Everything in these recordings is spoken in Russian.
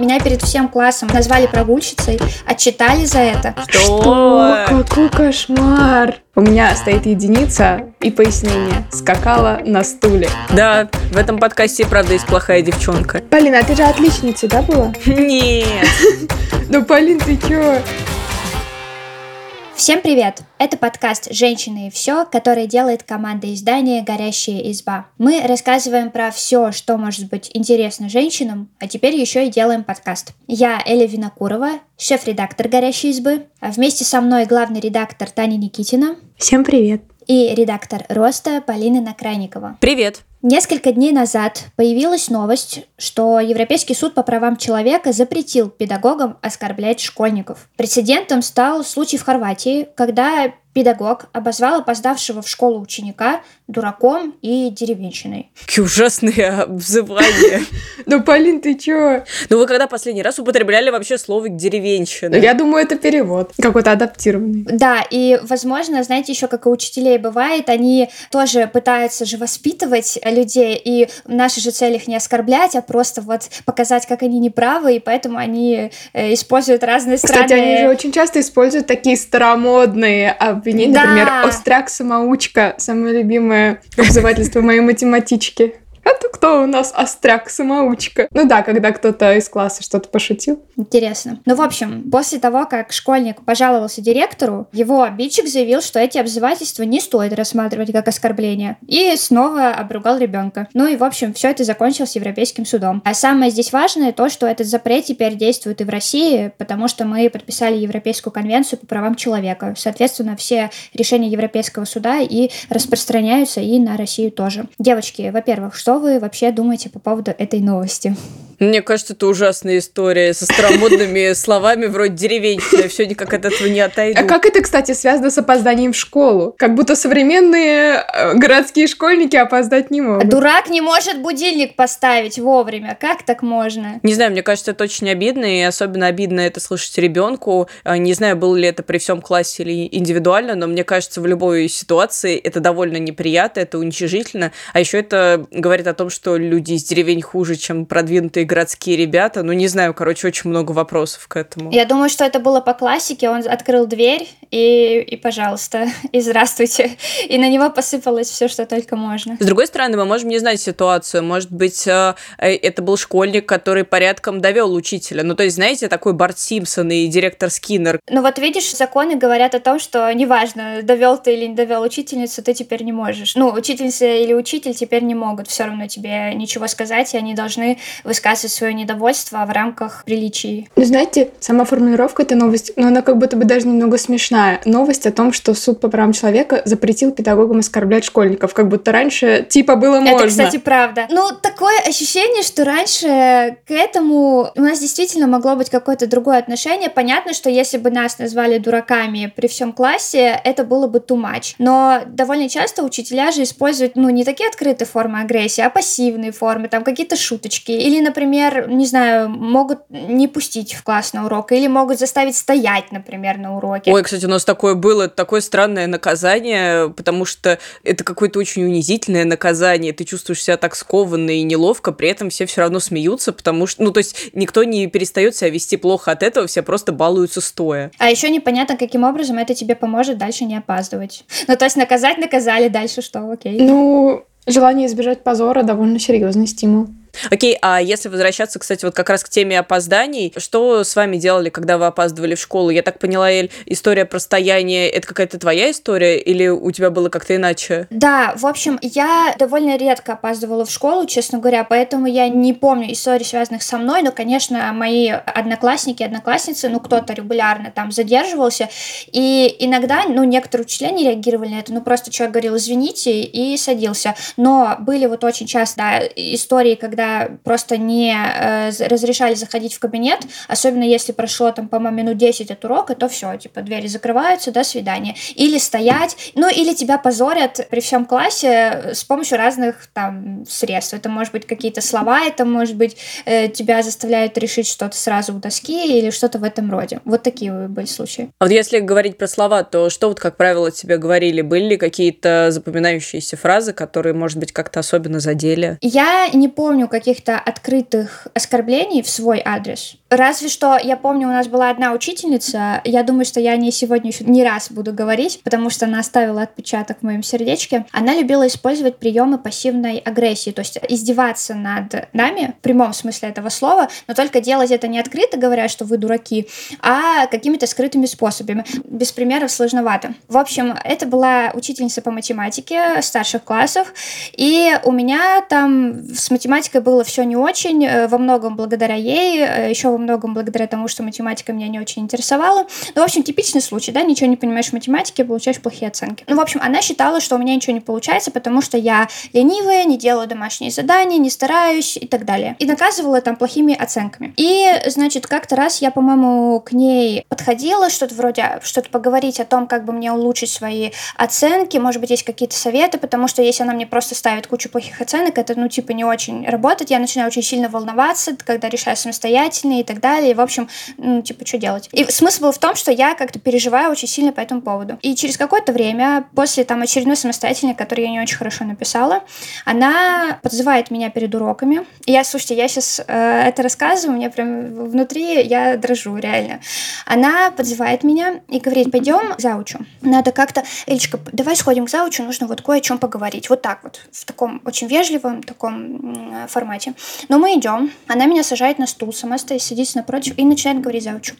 Меня перед всем классом назвали прогульщицей, отчитали за это. Что? Какой кошмар! У меня стоит единица и пояснение. Скакала на стуле. Да, в этом подкасте, правда, есть плохая девчонка. Полина, а ты же отличница, да, была? Нет. Ну, Полин, ты чё? Всем привет! Это подкаст «Женщины и все», который делает команда издания «Горящая изба». Мы рассказываем про все, что может быть интересно женщинам, а теперь еще и делаем подкаст. Я Эля Винокурова, шеф-редактор «Горящей избы», а вместе со мной главный редактор Таня Никитина. Всем привет! И редактор «Роста» Полина Накрайникова. Привет! Несколько дней назад появилась новость, что Европейский суд по правам человека запретил педагогам оскорблять школьников. Прецедентом стал случай в Хорватии, когда Педагог обозвал опоздавшего в школу ученика дураком и деревенщиной. Какие ужасные обзывания. Ну, Полин, ты чё? Ну, вы когда последний раз употребляли вообще слово деревенщина? Я думаю, это перевод. Какой-то адаптированный. Да, и, возможно, знаете, еще как у учителей бывает, они тоже пытаются же воспитывать людей, и наша же цель их не оскорблять, а просто вот показать, как они неправы, и поэтому они э, используют разные странные... Кстати, они же очень часто используют такие старомодные обвинений. Да. Например, остряк-самоучка, самое любимое обзывательство моей математички. Это кто у нас остряк-самоучка? Ну да, когда кто-то из класса что-то пошутил. Интересно. Ну, в общем, после того, как школьник пожаловался директору, его обидчик заявил, что эти обзывательства не стоит рассматривать как оскорбление. И снова обругал ребенка. Ну и, в общем, все это закончилось Европейским судом. А самое здесь важное то, что этот запрет теперь действует и в России, потому что мы подписали Европейскую конвенцию по правам человека. Соответственно, все решения Европейского суда и распространяются и на Россию тоже. Девочки, во-первых, что вы вообще думаете по поводу этой новости? Мне кажется, это ужасная история со старомодными словами вроде деревенщина. Все никак от этого не отойду. А как это, кстати, связано с опозданием в школу? Как будто современные э, городские школьники опоздать не могут. Дурак не может будильник поставить вовремя. Как так можно? Не знаю, мне кажется, это очень обидно, и особенно обидно это слышать ребенку. А, не знаю, было ли это при всем классе или индивидуально, но мне кажется, в любой ситуации это довольно неприятно, это уничижительно. А еще это говорит о том, что люди из деревень хуже, чем продвинутые городские ребята. Ну, не знаю, короче, очень много вопросов к этому. Я думаю, что это было по классике. Он открыл дверь и, и пожалуйста, и здравствуйте. И на него посыпалось все, что только можно. С другой стороны, мы можем не знать ситуацию. Может быть, э, э, это был школьник, который порядком довел учителя. Ну, то есть, знаете, такой Барт Симпсон и директор Скиннер. Ну, вот видишь, законы говорят о том, что неважно, довел ты или не довел учительницу, ты теперь не можешь. Ну, учительница или учитель теперь не могут все равно тебе ничего сказать, и они должны высказывать высказывать свое недовольство в рамках приличий. Ну, знаете, сама формулировка этой новости, но ну, она как будто бы даже немного смешная. Новость о том, что суд по правам человека запретил педагогам оскорблять школьников, как будто раньше типа было можно. Это, кстати, правда. Ну, такое ощущение, что раньше к этому у нас действительно могло быть какое-то другое отношение. Понятно, что если бы нас назвали дураками при всем классе, это было бы too much. Но довольно часто учителя же используют, ну, не такие открытые формы агрессии, а пассивные формы, там какие-то шуточки. Или, например, например, не знаю, могут не пустить в класс на урок или могут заставить стоять, например, на уроке. Ой, кстати, у нас такое было, такое странное наказание, потому что это какое-то очень унизительное наказание, ты чувствуешь себя так скованно и неловко, при этом все все равно смеются, потому что, ну, то есть никто не перестает себя вести плохо от этого, все просто балуются стоя. А еще непонятно, каким образом это тебе поможет дальше не опаздывать. Ну, то есть наказать наказали, дальше что, окей. Ну, желание избежать позора довольно серьезный стимул. Окей, а если возвращаться, кстати, вот как раз к теме опозданий, что с вами делали, когда вы опаздывали в школу? Я так поняла, Эль, история про стояние, это какая-то твоя история или у тебя было как-то иначе? Да, в общем, я довольно редко опаздывала в школу, честно говоря, поэтому я не помню историй, связанных со мной, но, конечно, мои одноклассники, одноклассницы, ну, кто-то регулярно там задерживался, и иногда, ну, некоторые учителя не реагировали на это, ну, просто человек говорил, извините, и садился. Но были вот очень часто да, истории, когда когда просто не э, разрешали заходить в кабинет, особенно если прошло там, по-моему, минут 10 от урока, то все, типа, двери закрываются, до свидания. Или стоять, ну, или тебя позорят при всем классе с помощью разных там средств. Это может быть какие-то слова, это может быть э, тебя заставляют решить что-то сразу у доски или что-то в этом роде. Вот такие были случаи. А вот если говорить про слова, то что вот, как правило, тебе говорили? Были ли какие-то запоминающиеся фразы, которые, может быть, как-то особенно задели? Я не помню каких-то открытых оскорблений в свой адрес. Разве что, я помню, у нас была одна учительница, я думаю, что я о ней сегодня еще не раз буду говорить, потому что она оставила отпечаток в моем сердечке. Она любила использовать приемы пассивной агрессии, то есть издеваться над нами, в прямом смысле этого слова, но только делать это не открыто, говоря, что вы дураки, а какими-то скрытыми способами. Без примеров сложновато. В общем, это была учительница по математике старших классов, и у меня там с математикой было все не очень, э, во многом благодаря ей, э, еще во многом благодаря тому, что математика меня не очень интересовала. Ну, в общем, типичный случай, да, ничего не понимаешь в математике, получаешь плохие оценки. Ну, в общем, она считала, что у меня ничего не получается, потому что я ленивая, не делаю домашние задания, не стараюсь и так далее. И наказывала там плохими оценками. И, значит, как-то раз я, по-моему, к ней подходила, что-то вроде, что-то поговорить о том, как бы мне улучшить свои оценки, может быть, есть какие-то советы, потому что если она мне просто ставит кучу плохих оценок, это, ну, типа, не очень работает, я начинаю очень сильно волноваться, когда решаю самостоятельно и так далее. И, в общем, ну, типа, что делать? И смысл был в том, что я как-то переживаю очень сильно по этому поводу. И через какое-то время, после там очередной самостоятельной, которую я не очень хорошо написала, она подзывает меня перед уроками. И я, слушайте, я сейчас э, это рассказываю, мне прям внутри я дрожу, реально. Она подзывает меня и говорит, пойдем к завучу. Надо как-то, Элечка, давай сходим к завучу, нужно вот кое о чем поговорить. Вот так вот, в таком очень вежливом таком формате. Но мы идем, она меня сажает на стул, сама стоит, сидит напротив и начинает говорить завучу.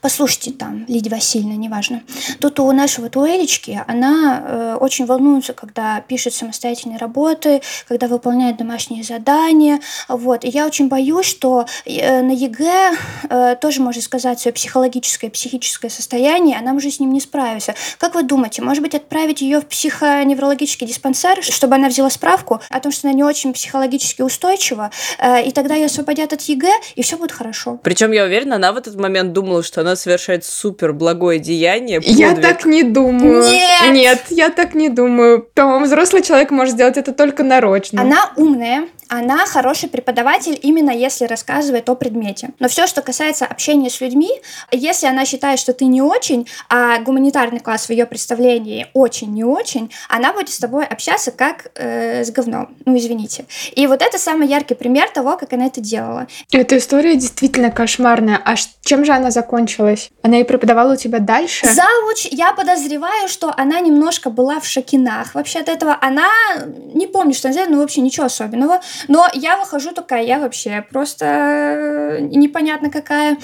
Послушайте там, Лидия Васильевна, неважно. Тут у нас вот Элечка, она э, очень волнуется, когда пишет самостоятельные работы, когда выполняет домашние задания. Вот. И я очень боюсь, что э, на ЕГЭ э, тоже может сказать свое психологическое, психическое состояние, она уже с ним не справится. Как вы думаете, может быть, отправить ее в психоневрологический диспансер, чтобы она взяла справку о том, что она не очень психологически устойчива, э, и тогда ее освободят от ЕГЭ, и все будет хорошо. Причем я уверена, она в этот момент думала, что она совершает супер благое деяние. Подвиг. Я так не думаю. Нет! Нет, я так не думаю. По-моему, взрослый человек может сделать это только нарочно. Она умная, она хороший преподаватель именно если рассказывает о предмете. Но все, что касается общения с людьми, если она считает, что ты не очень, а гуманитарный класс в ее представлении очень не очень, она будет с тобой общаться как э, с говном. Ну, извините. И вот это самый яркий пример того, как она это делала. Эта история действительно кошмарная. А чем же она закончилась? Она и преподавала у тебя дальше? Завуч, я подозреваю, что она немножко была в шокинах вообще от этого. Она, не помню, что она сделала, но вообще ничего особенного. Но я выхожу такая, я вообще просто э, непонятно какая.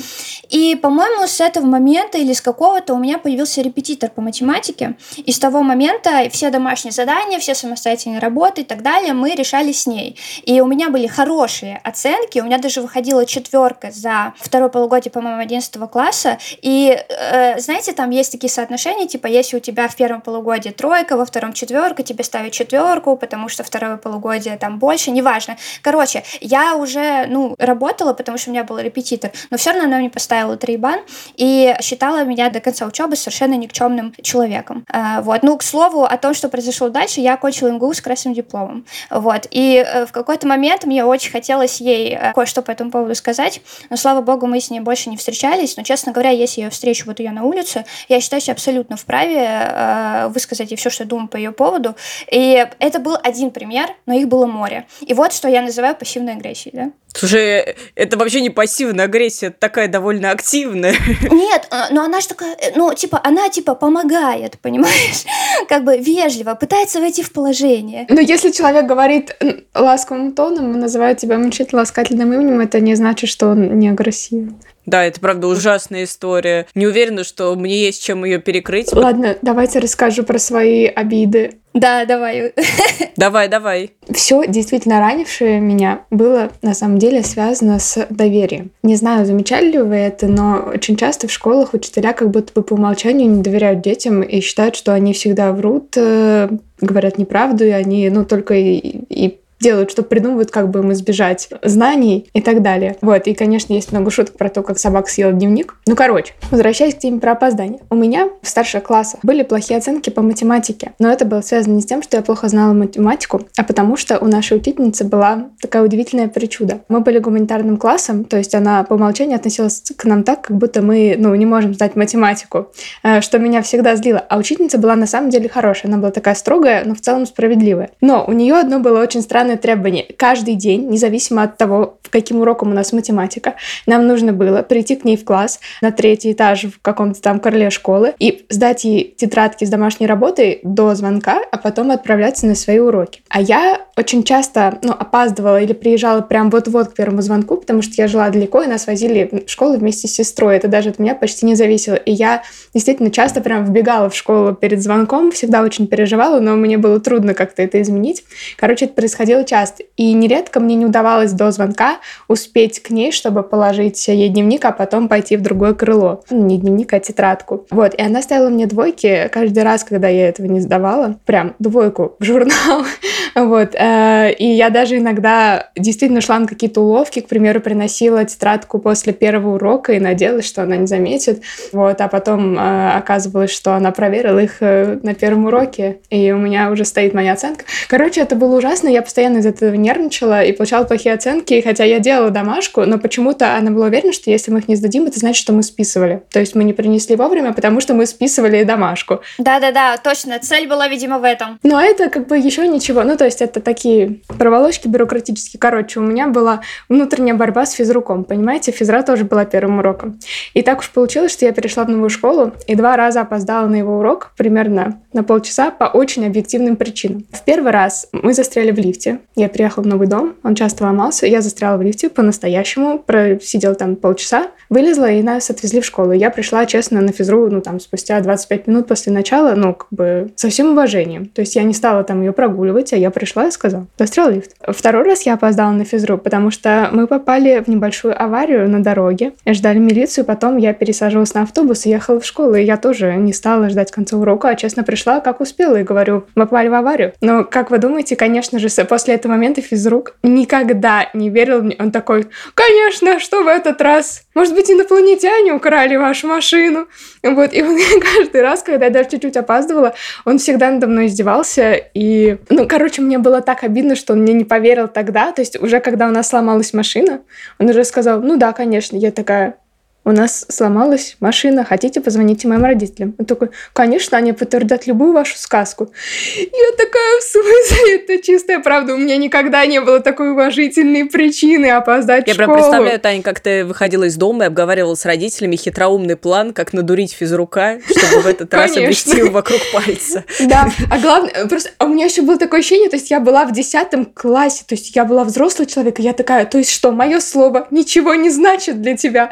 И, по-моему, с этого момента или с какого-то у меня появился репетитор по математике. И с того момента все домашние задания, все самостоятельные работы и так далее мы решали с ней. И у меня были хорошие оценки, у меня даже выходила четверка за второе полугодие, по-моему, 11 класса. И, э, знаете, там есть такие соотношения, типа, если у тебя в первом полугодии тройка, во втором четверка, тебе ставят четверку, потому что второе полугодие там больше, неважно. Короче, я уже, ну, работала, потому что у меня был репетитор, но все равно она мне поставила трейбан и считала меня до конца учебы совершенно никчемным человеком. А, вот. Ну, к слову, о том, что произошло дальше, я окончила МГУ с красным дипломом. Вот. И э, в какой-то момент мне очень хотелось ей э, кое-что по этому поводу сказать, но, слава богу, мы с ней больше не встречались, но, честно говоря, если я встречу вот ее на улице, я считаю себя абсолютно вправе э, высказать ей все, что я думаю по ее поводу. И это был один пример, но их было море. И вот что я называю пассивной агрессией, да? Слушай, это вообще не пассивная агрессия, это такая довольно активная. Нет, а, но она же такая, э, ну, типа, она, типа, помогает, понимаешь? Как бы вежливо, пытается войти в положение. Но если человек говорит ласковым тоном, называет тебя мучительно ласкательным именем, это не значит, что он не агрессивен. Да, это правда ужасная история. Не уверена, что мне есть чем ее перекрыть. Ладно, давайте расскажу про свои обиды. Да, давай. Давай, давай. Все действительно ранившее меня было на самом деле связано с доверием. Не знаю, замечали ли вы это, но очень часто в школах учителя как будто бы по умолчанию не доверяют детям и считают, что они всегда врут, э, говорят неправду, и они, ну, только и, и делают, что придумывают, как бы им избежать знаний и так далее. Вот, и, конечно, есть много шуток про то, как собака съела дневник. Ну, короче, возвращаясь к теме про опоздание. У меня в старших классах были плохие оценки по математике, но это было связано не с тем, что я плохо знала математику, а потому что у нашей учительницы была такая удивительная причуда. Мы были гуманитарным классом, то есть она по умолчанию относилась к нам так, как будто мы, ну, не можем сдать математику, э, что меня всегда злило. А учительница была на самом деле хорошая, она была такая строгая, но в целом справедливая. Но у нее одно было очень странное главное требование. Каждый день, независимо от того, каким уроком у нас математика, нам нужно было прийти к ней в класс на третий этаж в каком-то там крыле школы и сдать ей тетрадки с домашней работой до звонка, а потом отправляться на свои уроки. А я очень часто ну, опаздывала или приезжала прям вот-вот к первому звонку, потому что я жила далеко, и нас возили в школу вместе с сестрой. Это даже от меня почти не зависело. И я действительно часто прям вбегала в школу перед звонком, всегда очень переживала, но мне было трудно как-то это изменить. Короче, это происходило часто. И нередко мне не удавалось до звонка успеть к ней, чтобы положить ей дневник, а потом пойти в другое крыло. Ну, не дневник, а тетрадку. Вот. И она ставила мне двойки каждый раз, когда я этого не сдавала. Прям двойку в журнал. вот. Э, и я даже иногда действительно шла на какие-то уловки, к примеру, приносила тетрадку после первого урока и надеялась, что она не заметит. Вот. А потом э, оказывалось, что она проверила их э, на первом уроке, и у меня уже стоит моя оценка. Короче, это было ужасно, я постоянно из этого нервничала и получала плохие оценки, хотя я делала домашку, но почему-то она была уверена, что если мы их не сдадим, это значит, что мы списывали. То есть мы не принесли вовремя, потому что мы списывали домашку. Да-да-да, точно, цель была, видимо, в этом. Но это как бы еще ничего, ну то есть это такие проволочки бюрократические. Короче, у меня была внутренняя борьба с физруком, понимаете? Физра тоже была первым уроком. И так уж получилось, что я перешла в новую школу и два раза опоздала на его урок, примерно на полчаса, по очень объективным причинам. В первый раз мы застряли в лифте. Я приехала в новый дом, он часто ломался, я застряла в лифте по-настоящему, просидела там полчаса, вылезла, и нас отвезли в школу. Я пришла, честно, на физру, ну, там, спустя 25 минут после начала, ну, как бы, со всем уважением. То есть я не стала там ее прогуливать, а я пришла и сказала, застрял лифт. Второй раз я опоздала на физру, потому что мы попали в небольшую аварию на дороге, ждали милицию, потом я пересаживалась на автобус и ехала в школу, и я тоже не стала ждать конца урока, а честно пришла, как успела, и говорю, мы попали в аварию. Но, как вы думаете, конечно же, после этого момента физрук никогда не верил мне. Он такой, конечно, что в этот раз? Может быть, инопланетяне украли вашу машину? Вот, и он каждый раз, когда я даже чуть-чуть опаздывала, он всегда надо мной издевался, и, ну, короче, мне было так обидно, что он мне не поверил тогда, то есть уже когда у нас сломалась машина, он уже сказал, ну да, конечно, я такая, у нас сломалась машина, хотите, позвоните моим родителям. Он такой, конечно, они подтвердят любую вашу сказку. Я такая, в смысле, это чистая правда, у меня никогда не было такой уважительной причины опоздать Я в школу. прям представляю, Таня, как ты выходила из дома и обговаривала с родителями хитроумный план, как надурить физрука, чтобы в этот раз обвести его вокруг пальца. Да, а главное, просто у меня еще было такое ощущение, то есть я была в десятом классе, то есть я была взрослый человек, и я такая, то есть что, мое слово ничего не значит для тебя?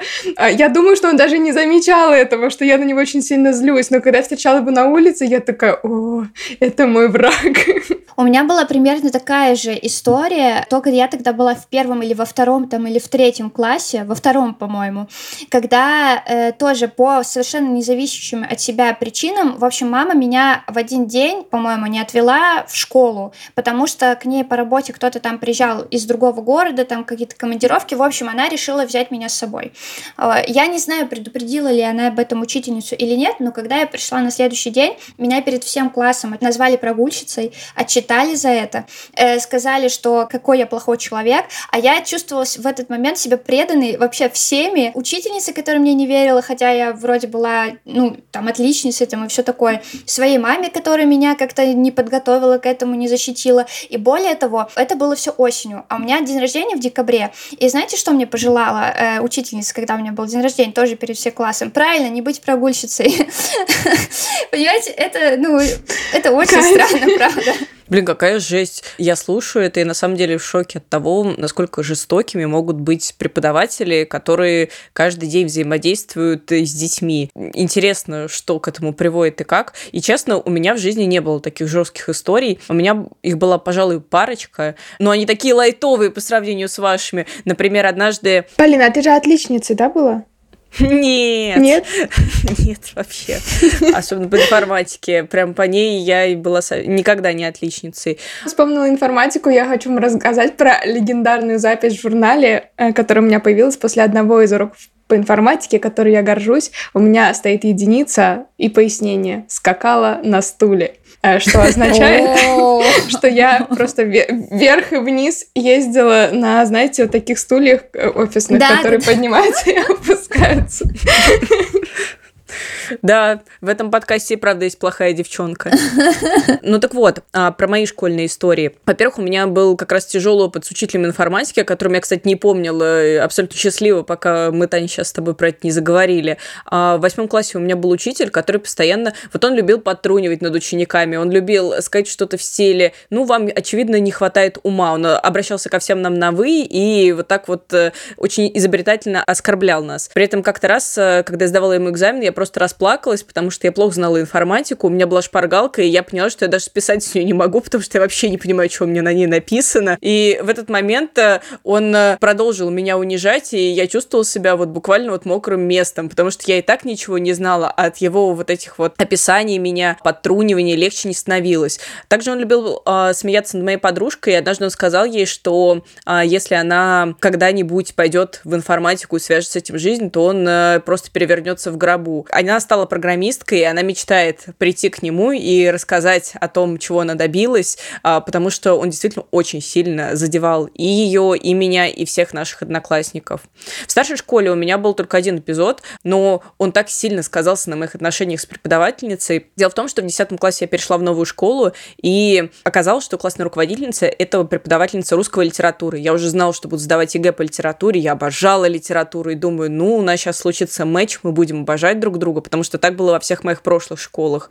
Я думаю, что он даже не замечал этого, что я на него очень сильно злюсь. Но когда я встречала его на улице, я такая, о, это мой враг. У меня была примерно такая же история, только я тогда была в первом или во втором там или в третьем классе, во втором, по-моему, когда э, тоже по совершенно независящим от себя причинам, в общем, мама меня в один день, по-моему, не отвела в школу, потому что к ней по работе кто-то там приезжал из другого города, там какие-то командировки, в общем, она решила взять меня с собой. Я не знаю, предупредила ли она об этом учительницу или нет, но когда я пришла на следующий день, меня перед всем классом назвали прогульщицей, отчитали за это, э, сказали, что какой я плохой человек, а я чувствовала в этот момент себя преданной вообще всеми. Учительницей, которая мне не верила, хотя я вроде была, ну, там, отличницей там и все такое. Своей маме, которая меня как-то не подготовила к этому, не защитила. И более того, это было все осенью, а у меня день рождения в декабре. И знаете, что мне пожелала э, учительница, когда у меня был день день рождения тоже перед всем классом. Правильно, не быть прогульщицей. Понимаете, это, ну, это очень странно, правда. Блин, какая жесть. Я слушаю это и на самом деле в шоке от того, насколько жестокими могут быть преподаватели, которые каждый день взаимодействуют с детьми. Интересно, что к этому приводит и как. И честно, у меня в жизни не было таких жестких историй. У меня их была, пожалуй, парочка, но они такие лайтовые по сравнению с вашими. Например, однажды... Полина, а ты же отличницей, да, была? Нет. Нет? Нет, вообще. Особенно по информатике. Прям по ней я и была никогда не отличницей. Вспомнила информатику, я хочу вам рассказать про легендарную запись в журнале, э, которая у меня появилась после одного из уроков по информатике, которой я горжусь. У меня стоит единица и пояснение. Скакала на стуле. Э, что означает, что я просто вверх и вниз ездила на, знаете, вот таких стульях э, офисных, которые поднимаются и опускаются. Да, в этом подкасте, правда, есть плохая девчонка. Ну так вот, а, про мои школьные истории. Во-первых, у меня был как раз тяжелый опыт с учителем информатики, о котором я, кстати, не помнила, абсолютно счастлива, пока мы, Таня, сейчас с тобой про это не заговорили. А в восьмом классе у меня был учитель, который постоянно... Вот он любил подтрунивать над учениками, он любил сказать что-то в стиле, ну, вам, очевидно, не хватает ума. Он обращался ко всем нам на «вы» и вот так вот э, очень изобретательно оскорблял нас. При этом как-то раз, э, когда я сдавала ему экзамен, я просто расплакалась, потому что я плохо знала информатику, у меня была шпаргалка, и я поняла, что я даже списать с нее не могу, потому что я вообще не понимаю, что у меня на ней написано. И в этот момент э, он продолжил меня унижать, и я чувствовала себя вот буквально вот мокрым местом, потому что я и так ничего не знала, а от его вот этих вот описаний меня, подтрунивания легче не становилось. Также он любил э, смеяться над моей подружкой, и однажды он сказал ей, что э, если она когда-нибудь пойдет в информатику и свяжет с этим жизнь, то он э, просто перевернется в гробу. Она стала программисткой, и она мечтает прийти к нему и рассказать о том, чего она добилась, э, потому что он действительно очень сильно задевал и ее, и меня, и всех наших одноклассников. В старшей школе у меня был только один эпизод, но он так сильно сказался на моих отношениях с преподавательницей. Дело в том, что в 10 классе я перешла в новую школу, и оказалось, что классная руководительница — это преподавательница русского литературы. Я уже знала, что буду сдавать ЕГЭ по литературе, я обожала литературу, и думаю, ну, у нас сейчас случится матч, мы будем обожать друг друга, потому что так было во всех моих прошлых школах.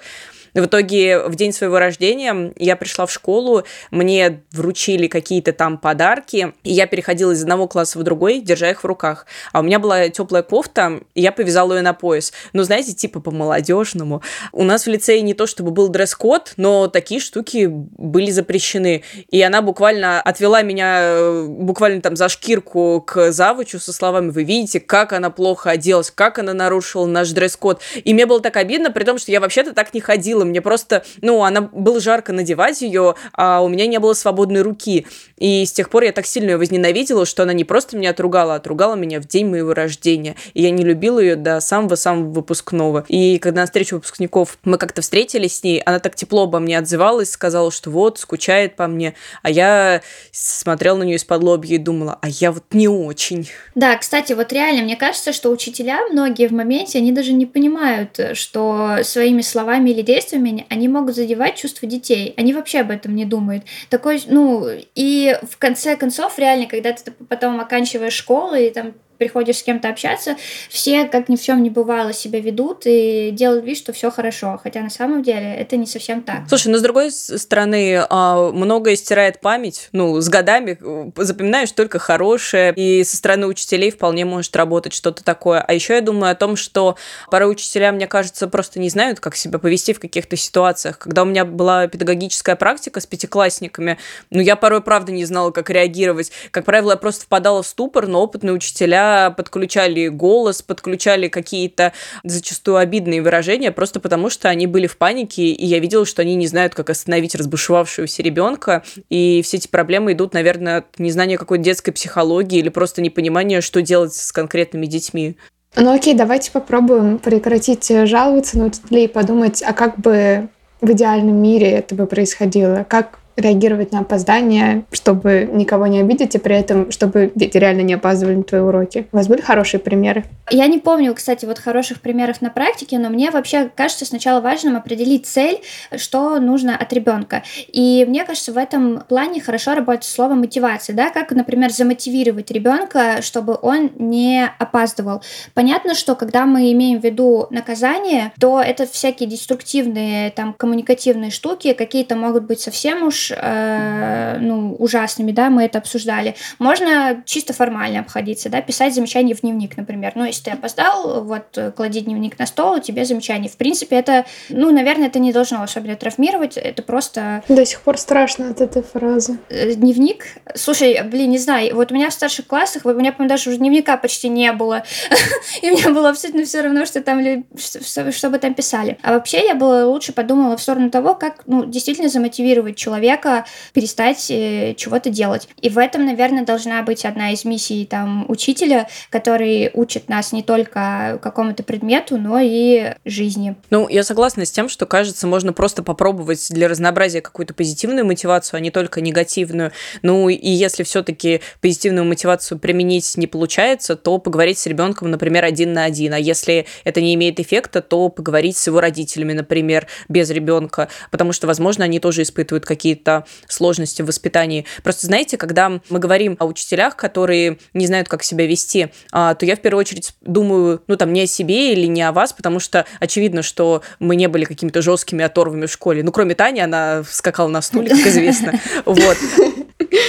В итоге в день своего рождения я пришла в школу, мне вручили какие-то там подарки, и я переходила из одного класса в другой, держа их в руках. А у меня была теплая кофта, и я повязала ее на пояс. Ну, знаете, типа по-молодежному. У нас в лицее не то чтобы был дресс-код, но такие штуки были запрещены. И она буквально отвела меня э, буквально там за шкирку к завучу со словами «Вы видите, как она плохо оделась, как она нарушила наш дресс-код». И мне было так обидно, при том, что я вообще-то так не ходила ходила, мне просто, ну, она было жарко надевать ее, а у меня не было свободной руки. И с тех пор я так сильно ее возненавидела, что она не просто меня отругала, а отругала меня в день моего рождения. И я не любила ее до самого-самого выпускного. И когда на встречу выпускников мы как-то встретились с ней, она так тепло обо мне отзывалась, сказала, что вот, скучает по мне. А я смотрела на нее из-под лобья и думала, а я вот не очень. Да, кстати, вот реально, мне кажется, что учителя многие в моменте, они даже не понимают, что своими словами или действиями действиями они могут задевать чувства детей. Они вообще об этом не думают. Такой, ну, и в конце концов, реально, когда ты потом оканчиваешь школу, и там приходишь с кем-то общаться, все, как ни в чем не бывало, себя ведут и делают вид, что все хорошо. Хотя на самом деле это не совсем так. Слушай, ну с другой стороны, а, многое стирает память. Ну, с годами э, запоминаешь только хорошее. И со стороны учителей вполне может работать что-то такое. А еще я думаю о том, что порой учителя, мне кажется, просто не знают, как себя повести в каких-то ситуациях. Когда у меня была педагогическая практика с пятиклассниками, ну, я порой, правда, не знала, как реагировать. Как правило, я просто впадала в ступор, но опытные учителя подключали голос, подключали какие-то зачастую обидные выражения, просто потому что они были в панике, и я видела, что они не знают, как остановить разбушевавшегося ребенка, и все эти проблемы идут, наверное, от незнания какой-то детской психологии или просто непонимания, что делать с конкретными детьми. Ну окей, давайте попробуем прекратить жаловаться на учителей и подумать, а как бы в идеальном мире это бы происходило? Как реагировать на опоздание, чтобы никого не обидеть, и при этом, чтобы дети реально не опаздывали на твои уроки. У вас были хорошие примеры? Я не помню, кстати, вот хороших примеров на практике, но мне вообще кажется сначала важным определить цель, что нужно от ребенка. И мне кажется, в этом плане хорошо работает слово мотивация, да, как, например, замотивировать ребенка, чтобы он не опаздывал. Понятно, что когда мы имеем в виду наказание, то это всякие деструктивные, там, коммуникативные штуки, какие-то могут быть совсем уж э, ну, ужасными, да, мы это обсуждали. Можно чисто формально обходиться, да, писать замечания в дневник, например. Ну, если ты опоздал, вот, клади дневник на стол, тебе замечание. В принципе, это, ну, наверное, это не должно особенно травмировать, это просто... До сих пор страшно от этой фразы. Э, дневник? Слушай, блин, не знаю, вот у меня в старших классах, у меня, по-моему, даже уже дневника почти не было. И мне было абсолютно все равно, что там, что бы там писали. А вообще я была лучше подумала в сторону того, как, ну, действительно замотивировать человека человека перестать э, чего-то делать. И в этом, наверное, должна быть одна из миссий там учителя, который учит нас не только какому-то предмету, но и жизни. Ну, я согласна с тем, что, кажется, можно просто попробовать для разнообразия какую-то позитивную мотивацию, а не только негативную. Ну, и если все-таки позитивную мотивацию применить не получается, то поговорить с ребенком, например, один на один. А если это не имеет эффекта, то поговорить с его родителями, например, без ребенка, потому что, возможно, они тоже испытывают какие-то сложности в воспитании. Просто знаете, когда мы говорим о учителях, которые не знают, как себя вести, а, то я в первую очередь думаю, ну там не о себе или не о вас, потому что очевидно, что мы не были какими-то жесткими оторвами в школе. Ну, кроме Тани, она скакала на стуле, как известно. Вот.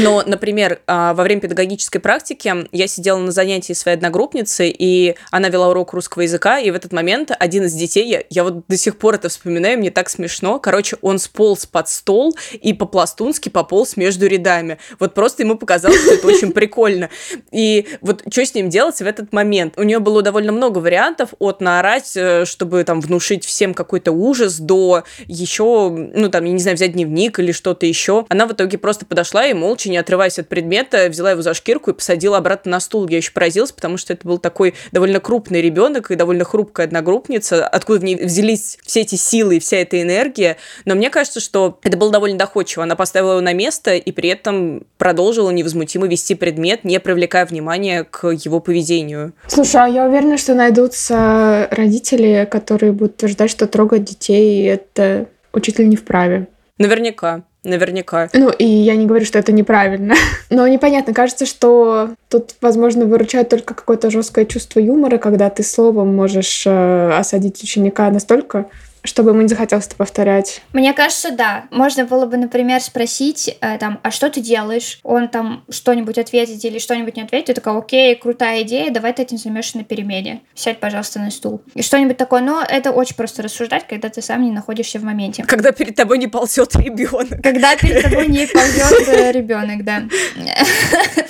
Но, например, а, во время педагогической практики я сидела на занятии своей одногруппницы, и она вела урок русского языка, и в этот момент один из детей, я, я вот до сих пор это вспоминаю, мне так смешно, короче, он сполз под стол и по-пластунски пополз между рядами. Вот просто ему показалось, что это очень прикольно. И вот что с ним делать в этот момент? У нее было довольно много вариантов от наорать, э, чтобы там внушить всем какой-то ужас, до еще, ну там, я не знаю, взять дневник или что-то еще. Она в итоге просто подошла и молча, не отрываясь от предмета, взяла его за шкирку и посадила обратно на стул. Я еще поразилась, потому что это был такой довольно крупный ребенок и довольно хрупкая одногруппница, откуда в ней взялись все эти силы и вся эта энергия. Но мне кажется, что это было довольно доходчиво. Она поставила его на место и при этом продолжила невозмутимо вести предмет, не привлекая внимания к его поведению. Слушай, а я уверена, что найдутся родители, которые будут утверждать, что трогать детей это учитель не вправе. Наверняка. Наверняка. Ну, и я не говорю, что это неправильно. Но непонятно, кажется, что тут, возможно, выручает только какое-то жесткое чувство юмора, когда ты словом можешь э, осадить ученика настолько, чтобы ему не захотелось это повторять. Мне кажется, да. Можно было бы, например, спросить, э, там, а что ты делаешь? Он там что-нибудь ответит или что-нибудь не ответит. Ты такая, окей, крутая идея, давай ты этим займешься на перемене. Сядь, пожалуйста, на стул. И что-нибудь такое. Но это очень просто рассуждать, когда ты сам не находишься в моменте. Когда перед тобой не ползет ребенок. Когда перед тобой не ползет э, ребенок, да.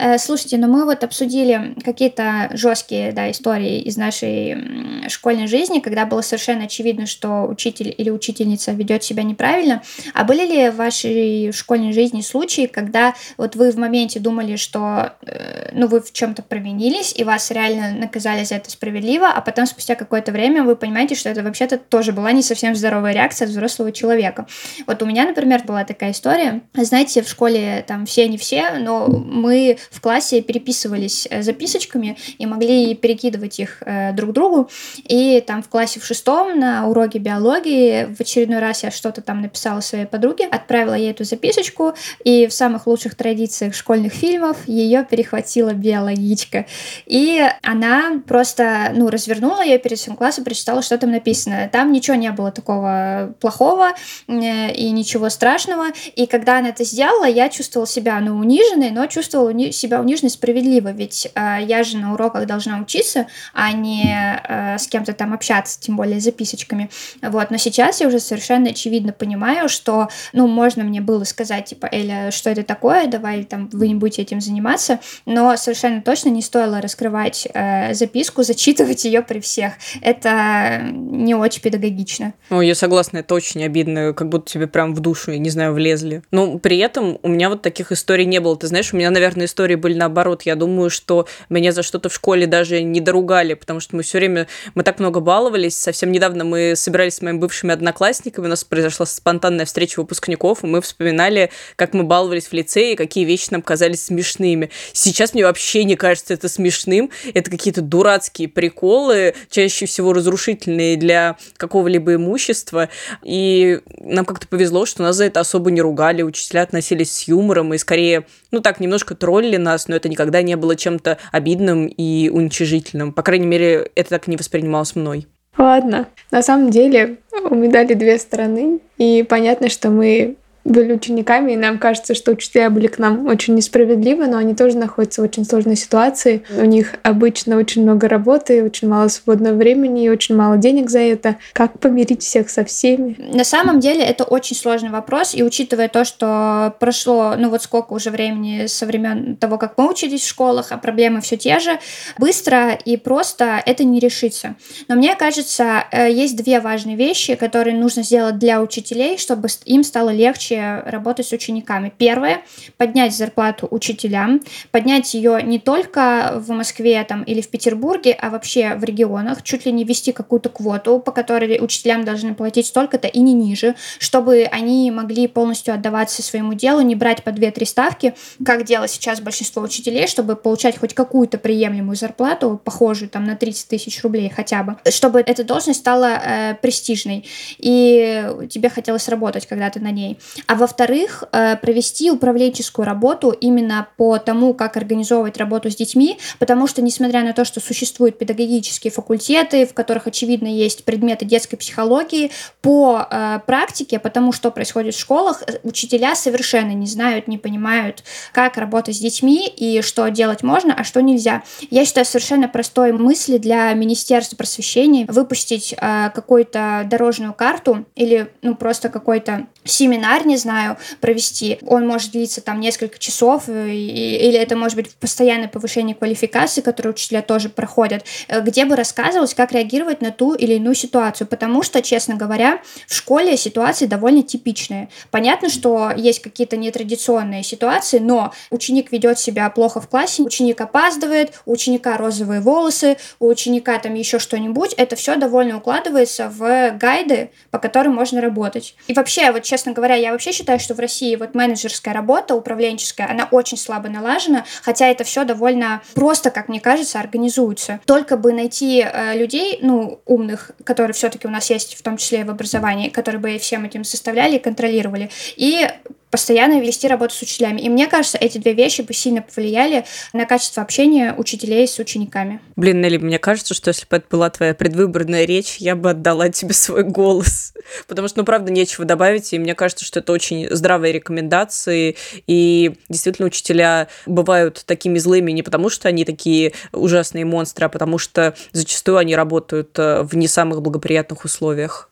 Э, слушайте, ну мы вот обсудили какие-то жесткие да, истории из нашей школьной жизни, когда было совершенно очевидно, что учитель или учительница ведет себя неправильно. А были ли в вашей школьной жизни случаи, когда вот вы в моменте думали, что э, ну, вы в чем-то провинились, и вас реально наказали за это справедливо, а потом спустя какое-то время вы понимаете, что это вообще-то тоже была не совсем здоровая реакция от взрослого человека. Вот у меня, например, была такая история. Знаете, в школе там все не все, но мы в классе переписывались э, записочками и могли перекидывать их э, друг другу. И там в классе в шестом на уроке биологии в очередной раз я что-то там написала своей подруге, отправила ей эту записочку, и в самых лучших традициях школьных фильмов ее перехватила биологичка. И она просто, ну, развернула ее перед всем классом, прочитала, что там написано. Там ничего не было такого плохого э, и ничего страшного. И когда она это сделала, я чувствовала себя, ну, униженной, но чувствовала уни- себя униженной справедливо, ведь э, я же на уроках должна учиться, а не э, с кем-то там общаться, тем более записочками. Вот, но сейчас я уже совершенно очевидно понимаю, что, ну, можно мне было сказать, типа, Эля, что это такое, давай там вы не будете этим заниматься, но совершенно точно не стоило раскрывать э, записку, зачитывать ее при всех. Это не очень педагогично. Ну, я согласна, это очень обидно, как будто тебе прям в душу, я не знаю, влезли. Но при этом у меня вот таких историй не было. Ты знаешь, у меня, наверное, истории были наоборот. Я думаю, что меня за что-то в школе даже не доругали, потому что мы все время мы так много баловались. Совсем недавно мы собирались с моими бывшими одноклассниками, у нас произошла спонтанная встреча выпускников, и мы вспоминали, как мы баловались в лицее, какие вещи нам казались смешными. Сейчас мне вообще не кажется это смешным. Это какие-то дурацкие приколы, чаще всего разрушительные для какого-либо имущества. И нам как-то повезло, что нас за это особо не ругали, учителя относились с юмором и скорее, ну так, немножко троллили нас, но это никогда не было чем-то обидным и уничижительным. По крайней мере, это так не воспринималось мной. Ладно. На самом деле у медали две стороны, и понятно, что мы были учениками, и нам кажется, что учителя были к нам очень несправедливы, но они тоже находятся в очень сложной ситуации. У них обычно очень много работы, очень мало свободного времени и очень мало денег за это. Как помирить всех со всеми? На самом деле это очень сложный вопрос, и учитывая то, что прошло, ну вот сколько уже времени со времен того, как мы учились в школах, а проблемы все те же, быстро и просто это не решится. Но мне кажется, э, есть две важные вещи, которые нужно сделать для учителей, чтобы им стало легче работы с учениками. Первое – поднять зарплату учителям, поднять ее не только в Москве там, или в Петербурге, а вообще в регионах, чуть ли не ввести какую-то квоту, по которой учителям должны платить столько-то и не ниже, чтобы они могли полностью отдаваться своему делу, не брать по 2-3 ставки, как делает сейчас большинство учителей, чтобы получать хоть какую-то приемлемую зарплату, похожую там на 30 тысяч рублей хотя бы, чтобы эта должность стала э, престижной, и тебе хотелось работать, когда ты на ней. А во-вторых, э, провести управленческую работу именно по тому, как организовывать работу с детьми, потому что, несмотря на то, что существуют педагогические факультеты, в которых, очевидно, есть предметы детской психологии, по э, практике, потому что происходит в школах, э, учителя совершенно не знают, не понимают, как работать с детьми и что делать можно, а что нельзя. Я считаю совершенно простой мысли для Министерства просвещения выпустить какую-то дорожную карту или ну просто какой-то семинар, не знаю, провести. Он может длиться там несколько часов, э, и, или это может быть постоянное повышение квалификации, которое учителя тоже проходят, э, где бы рассказывалось, как реагировать на ту или иную ситуацию. Потому что, честно говоря, в школе ситуации довольно типичные. Понятно, что есть какие-то нетрадиционные ситуации, но ученик ведет себя плохо в классе, ученик опаздывает, у ученика розовые волосы, у ученика там еще что-нибудь. Это все довольно укладывается в гайды, по которым можно работать. И вообще, вот честно говоря, я вообще считаю, что в России вот менеджерская работа, управленческая, она очень слабо налажена, хотя это все довольно просто, как мне кажется, организуется. Только бы найти э, людей, ну, умных, которые все-таки у нас есть, в том числе и в образовании, которые бы всем этим составляли и контролировали, и постоянно вести работу с учителями. И мне кажется, эти две вещи бы сильно повлияли на качество общения учителей с учениками. Блин, Нелли, мне кажется, что если бы это была твоя предвыборная речь, я бы отдала тебе свой голос. Потому что, ну, правда, нечего добавить, и мне кажется, что это очень здравые рекомендации, и действительно учителя бывают такими злыми не потому, что они такие ужасные монстры, а потому что зачастую они работают э, в не самых благоприятных условиях.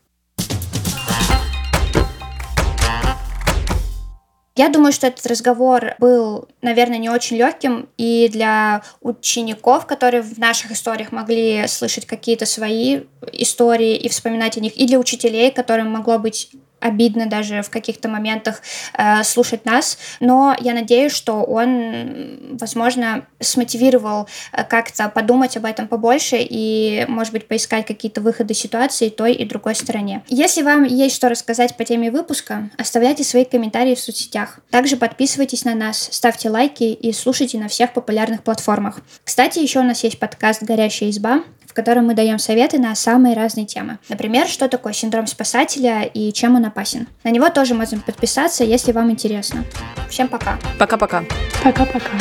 Я думаю, что этот разговор был, наверное, не очень легким и для учеников, которые в наших историях могли слышать какие-то свои истории и вспоминать о них, и для учителей, которым могло быть обидно даже в каких-то моментах э, слушать нас, но я надеюсь, что он, возможно, смотивировал э, как-то подумать об этом побольше и, может быть, поискать какие-то выходы ситуации той и другой стороне. Если вам есть что рассказать по теме выпуска, оставляйте свои комментарии в соцсетях. Также подписывайтесь на нас, ставьте лайки и слушайте на всех популярных платформах. Кстати, еще у нас есть подкаст «Горящая изба», котором мы даем советы на самые разные темы. Например, что такое синдром спасателя и чем он опасен. На него тоже можно подписаться, если вам интересно. Всем пока. Пока-пока. Пока-пока.